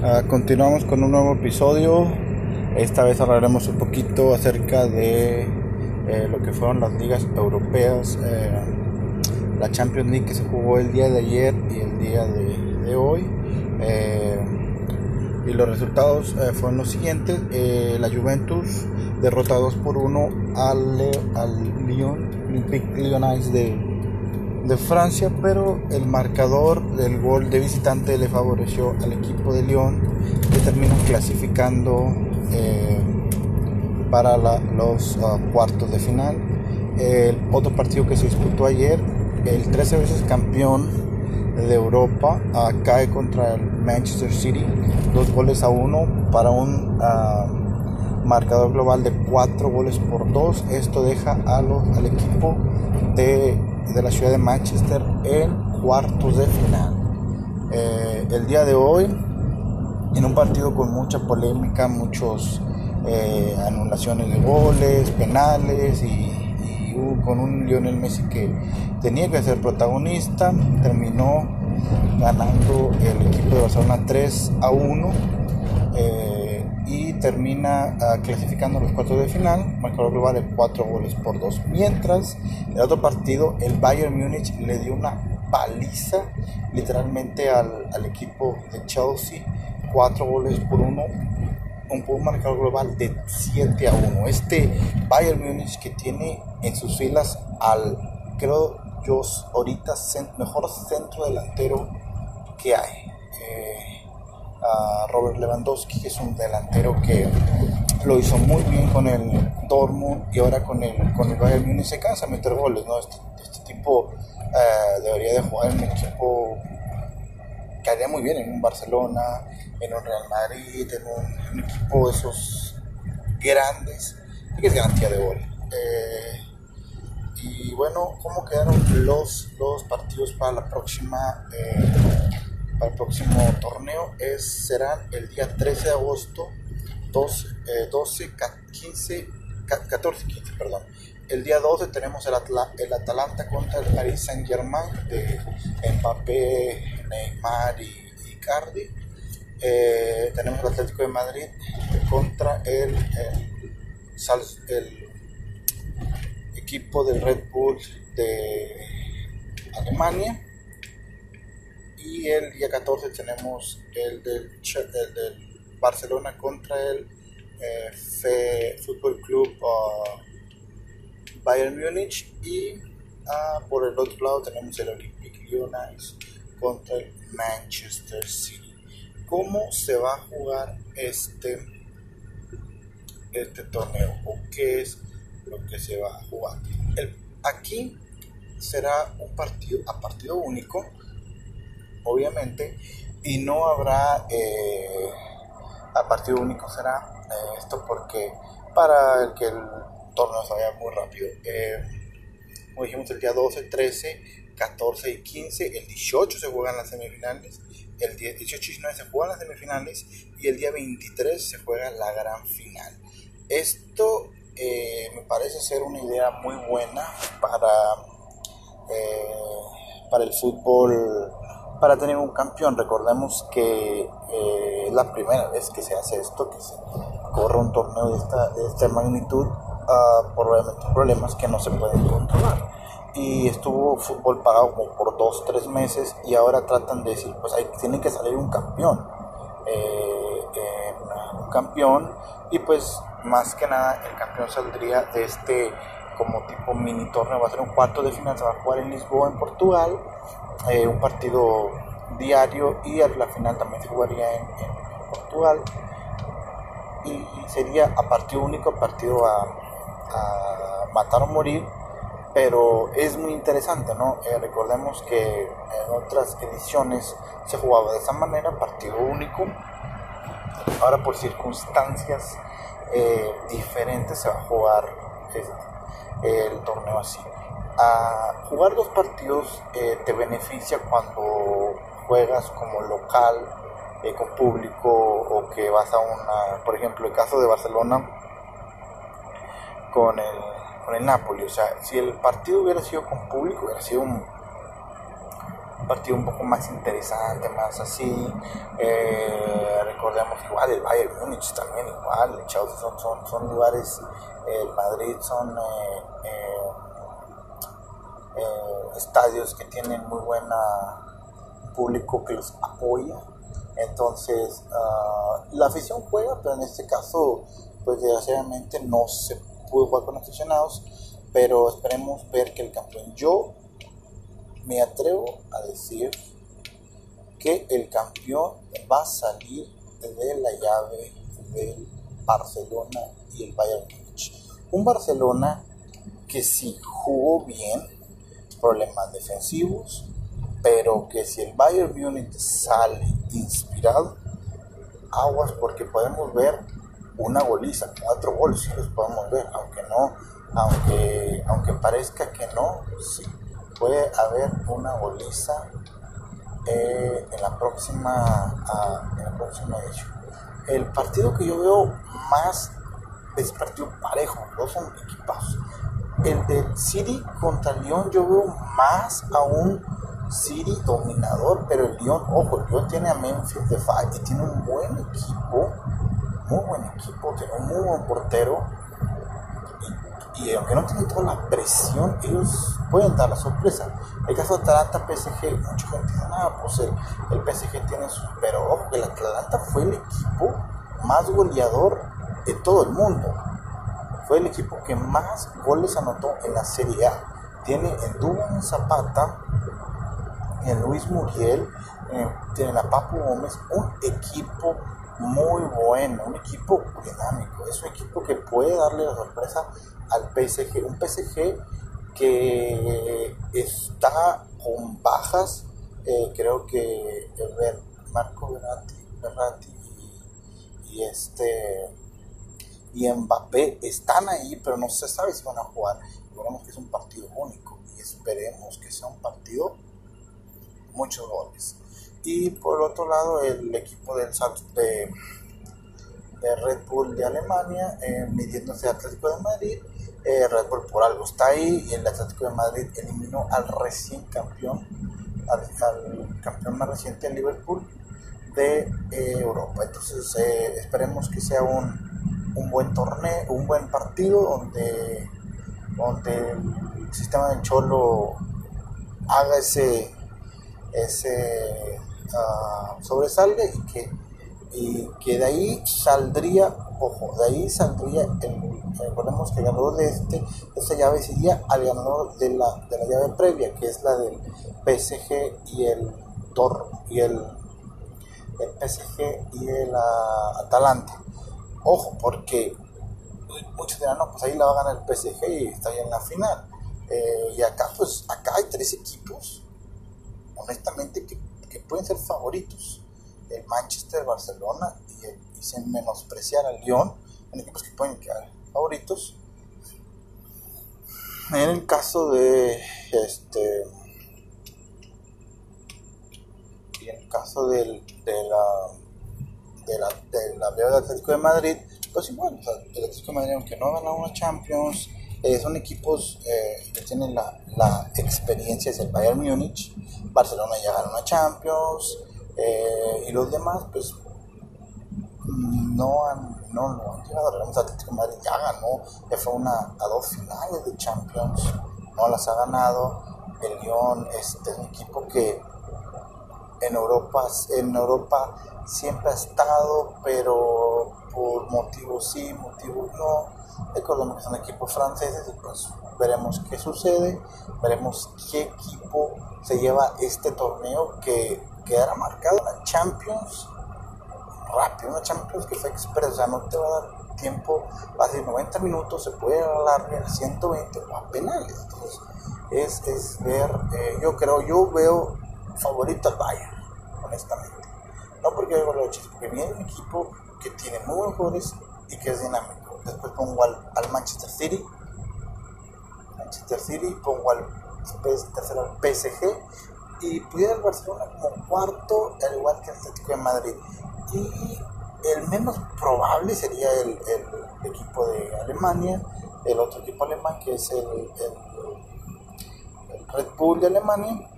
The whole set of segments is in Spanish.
Ah, continuamos con un nuevo episodio. Esta vez hablaremos un poquito acerca de eh, lo que fueron las ligas europeas, eh, la Champions League que se jugó el día de ayer y el día de, hoy. Eh, y los resultados fueron los siguientes: la Juventus derrota 2 por 1 al, al Lyon, Olympique de de Francia, pero el marcador del gol de visitante le favoreció al equipo de Lyon, que terminó clasificando eh, para los ah, cuartos de final. El otro partido que se disputó ayer, el 13 veces campeón de Europa, ah, cae contra el Manchester City, dos goles a uno para un ah, marcador global de cuatro goles por dos. Esto deja a los, al equipo de de la ciudad de Manchester en cuartos de final. Eh, el día de hoy, en un partido con mucha polémica, muchos eh, anulaciones de goles, penales y, con un Lionel Messi que tenía que ser protagonista, terminó ganando el equipo de Barcelona 3 a 1 y termina uh, clasificando los cuartos de final, marcador global de 4 goles por 2. Mientras, en el otro partido, el Bayern Múnich le dio una paliza literalmente al, al equipo de Chelsea, 4 goles por 1, un, marcador global de 7 a 1. Este Bayern Múnich que tiene en sus filas al, creo yo, ahorita mejor centro delantero que hay. Eh, a Robert Lewandowski, que es un delantero que lo hizo muy bien con el Dortmund y ahora con el, con el Bayern Munich se cansa meter goles, ¿no? Este, este tipo eh, debería de jugar en un equipo que haría muy bien en un Barcelona, en un Real Madrid, en un, equipo de esos grandes que es garantía de gol. Eh, y bueno, ¿cómo quedaron los, los partidos para la próxima? Eh, para el próximo torneo es, serán el día 13 de agosto, 12, 12 15, 14, 15, perdón. El día 12 tenemos el, el Atalanta contra el Paris Saint Germain de Mbappé, Neymar y Icardi. Eh, tenemos el Atlético de Madrid contra el, el equipo del Red Bull de Alemania y el día 14 tenemos el del, del Barcelona contra el eh, Fútbol Club uh, Bayern Múnich y uh, por el otro lado tenemos el Olympique Lyonnais contra el Manchester City. ¿Cómo se va a jugar este, este torneo o qué es lo que se va a jugar? El, aquí será un partido a partido único obviamente, y no habrá eh, a partido único será eh, esto porque para el que el torneo se vaya muy rápido. Eh, como dijimos, el día 12, 13, 14 y 15, el 18 se juegan las semifinales, el 18 y 19 se juegan las semifinales y el día 23 se juega la gran final. Esto me parece ser una idea muy buena para, para el fútbol para tener un campeón. Recordemos que eh, la primera vez que se hace esto, que se corre un torneo de esta, de esta magnitud uh, por obviamente problemas que no se pueden controlar. Y estuvo fútbol pagado como por dos, tres meses y ahora tratan de decir, pues ahí tiene que salir un campeón. Eh, un campeón y pues más que nada el campeón saldría de este como tipo mini torneo, va a ser un cuarto de final, se va a jugar en Lisboa, en Portugal, eh, un partido diario y la final también se jugaría en, Portugal y sería a partido único, partido a, matar o morir, pero es muy interesante, ¿no? Eh, recordemos que en otras ediciones se jugaba de esa manera, partido único, ahora por circunstancias eh, diferentes se va a jugar el torneo así a jugar dos partidos eh, te beneficia cuando juegas como local eh, con público o que vas a una, por ejemplo, el caso de Barcelona con el, con el Napoli. O sea, si el partido hubiera sido con público, hubiera sido un, partido un poco más interesante, más así. Eh, recordemos igual el Bayern Múnich también igual, el Chelsea son, son, son lugares, el Madrid son eh, eh, eh, estadios que tienen muy buena público que los apoya. Entonces, ah, la afición juega, pero en este caso, pues desgraciadamente no se pudo jugar con aficionados, pero esperemos ver que el campeón. Yo me atrevo a decir que el campeón va a salir de la llave del Barcelona y el Bayern Múnich. Un Barcelona que sí jugó bien, problemas defensivos, pero que si el Bayern Múnich sale inspirado, aguas porque podemos ver una goliza, cuatro goles los podemos ver, aunque no, aunque, aunque parezca que no, sí, puede haber una goliza eh, en la próxima uh, en la próxima edición. El partido que yo veo más es partido parejo, dos son equipos. El de City contra Lyon yo veo más a un City dominador, pero el Lyon, ojo, el Lyon tiene a Memphis de Fight y tiene un buen equipo, muy buen equipo, tiene un muy buen portero y aunque no tienen toda la presión, ellos pueden dar la sorpresa. El caso de Atalanta, PSG, mucha gente dice, nada, pues el, el, PSG tiene su... Pero ojo, el Atalanta fue el equipo más goleador de todo el mundo. Fue el equipo que más goles anotó en la Serie A. Tiene en Dubán Zapata, en Luis Muriel, tiene la Papu Gómez, un equipo muy bueno, un equipo dinámico, es un equipo que puede darle la sorpresa al PSG, un PSG que está con bajas, eh, creo que ver, Marco Verratti, y, este y Mbappé están ahí, pero no se sabe si van a jugar. Esperemos que es un partido único y esperemos que sea un partido muchos goles. Y por otro lado, el equipo del de, de Red Bull de Alemania, eh, midiéndose Atlético de Madrid, eh, Red Bull por algo está ahí y el Atlético de Madrid eliminó al recién campeón, al, campeón más reciente, Liverpool, de eh, Europa. Entonces esperemos que sea un, un, buen torneo, un buen partido donde, donde el sistema del Cholo haga ese, ese uh, y que, y que de ahí saldría, ojo, de ahí saldría el, recordemos que ganador de este, esta llave sería al ganador de la, de la llave previa, que es la del PSG y el Tor y el, el PSG y el uh, Atalanta. Ojo, porque muchos dirán, no, pues ahí la va a ganar el PSG y está ahí en la final. Eh, y acá, pues, acá hay tres equipos, honestamente, que que pueden ser favoritos. El Manchester, Barcelona y, el, y sin menospreciar al Lyon, en equipos que pueden quedar favoritos. En el caso de este y en el caso del, de la de la, de la de Atlético de Madrid, pues igual, el Atlético de Madrid, aunque no ha ganado una Champions, eh, son equipos eh, que tienen la, la, experiencia, es el Bayern Múnich, Barcelona ganó una Champions, eh, y los demás, pues no han, no, han llegado. El Atlético de Madrid ya ganó, ya fue una, a dos finales de Champions, no las ha ganado. El Lyon es, es un equipo que en Europa, en Europa siempre ha estado, pero por motivos sí, motivos no Recordemos que son equipos franceses y pues veremos qué sucede, veremos qué equipo se lleva este torneo que quedará marcado una Champions rápido, una Champions que fue express, o sea, no te va a dar tiempo, va a ser 90 minutos, se puede alargar a 120 o a penales. Entonces, es, es ver, eh, yo creo, yo veo favorito al Bayern, honestamente. No porque veo los porque viene un equipo que tiene muy buenos jugadores y que es dinámico después pongo al, Manchester City, Manchester City, pongo al tercero al PSG y pudiera el Barcelona como cuarto, al igual que el Atlético de Madrid. Y el menos probable sería el, equipo de Alemania, el otro equipo alemán que es el, el Red Bull de Alemania,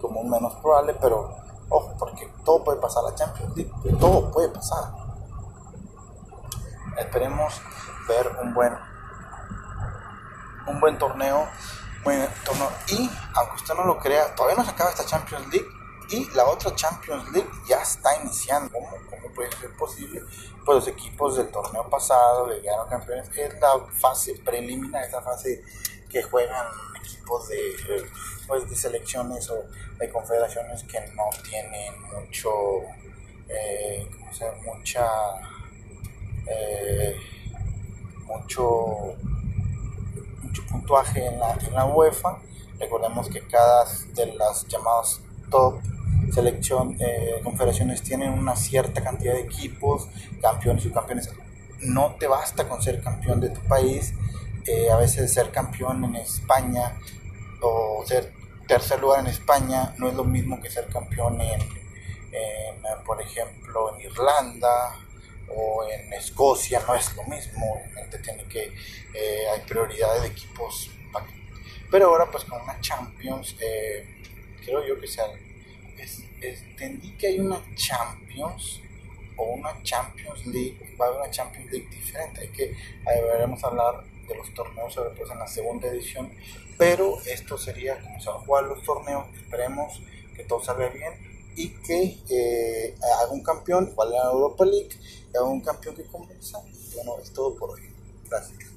como menos probable, pero ojo, porque todo puede pasar, la Champions League, todo puede pasar. Esperemos ver un buen, un buen torneo, buen torneo. Y aunque usted no lo crea, todavía no se acaba esta Champions League y la otra Champions League ya está iniciando. ¿Cómo, cómo puede ser posible? Pues los equipos del torneo pasado, de llegaron campeones, es la fase preliminar, esa fase que juegan equipos de, pues, de selecciones o de confederaciones que no tienen mucho, eh, mucha, eh, mucho puntuaje en la, en la UEFA. Recordemos que cada de las llamadas top selección, eh, confederaciones tienen una cierta cantidad de equipos, campeones y campeones. No te basta con ser campeón de tu país, eh, a veces ser campeón en España o ser tercer lugar en España no es lo mismo que ser campeón en, por ejemplo, en Irlanda o en Escocia, no es lo mismo, obviamente tiene que, eh, hay prioridades de equipos, pero ahora pues con una Champions, creo yo que sea entendí que hay una Champions o una Champions League, va a haber una Champions League diferente, hay que veremos hablar de los torneos europeos en la segunda edición, pero esto sería van a jugar los torneos, esperemos que todo salga bien y que eh, haga un campeón, igual en la Europa League, haga un campeón que convenza. Bueno, es todo por hoy. Gracias.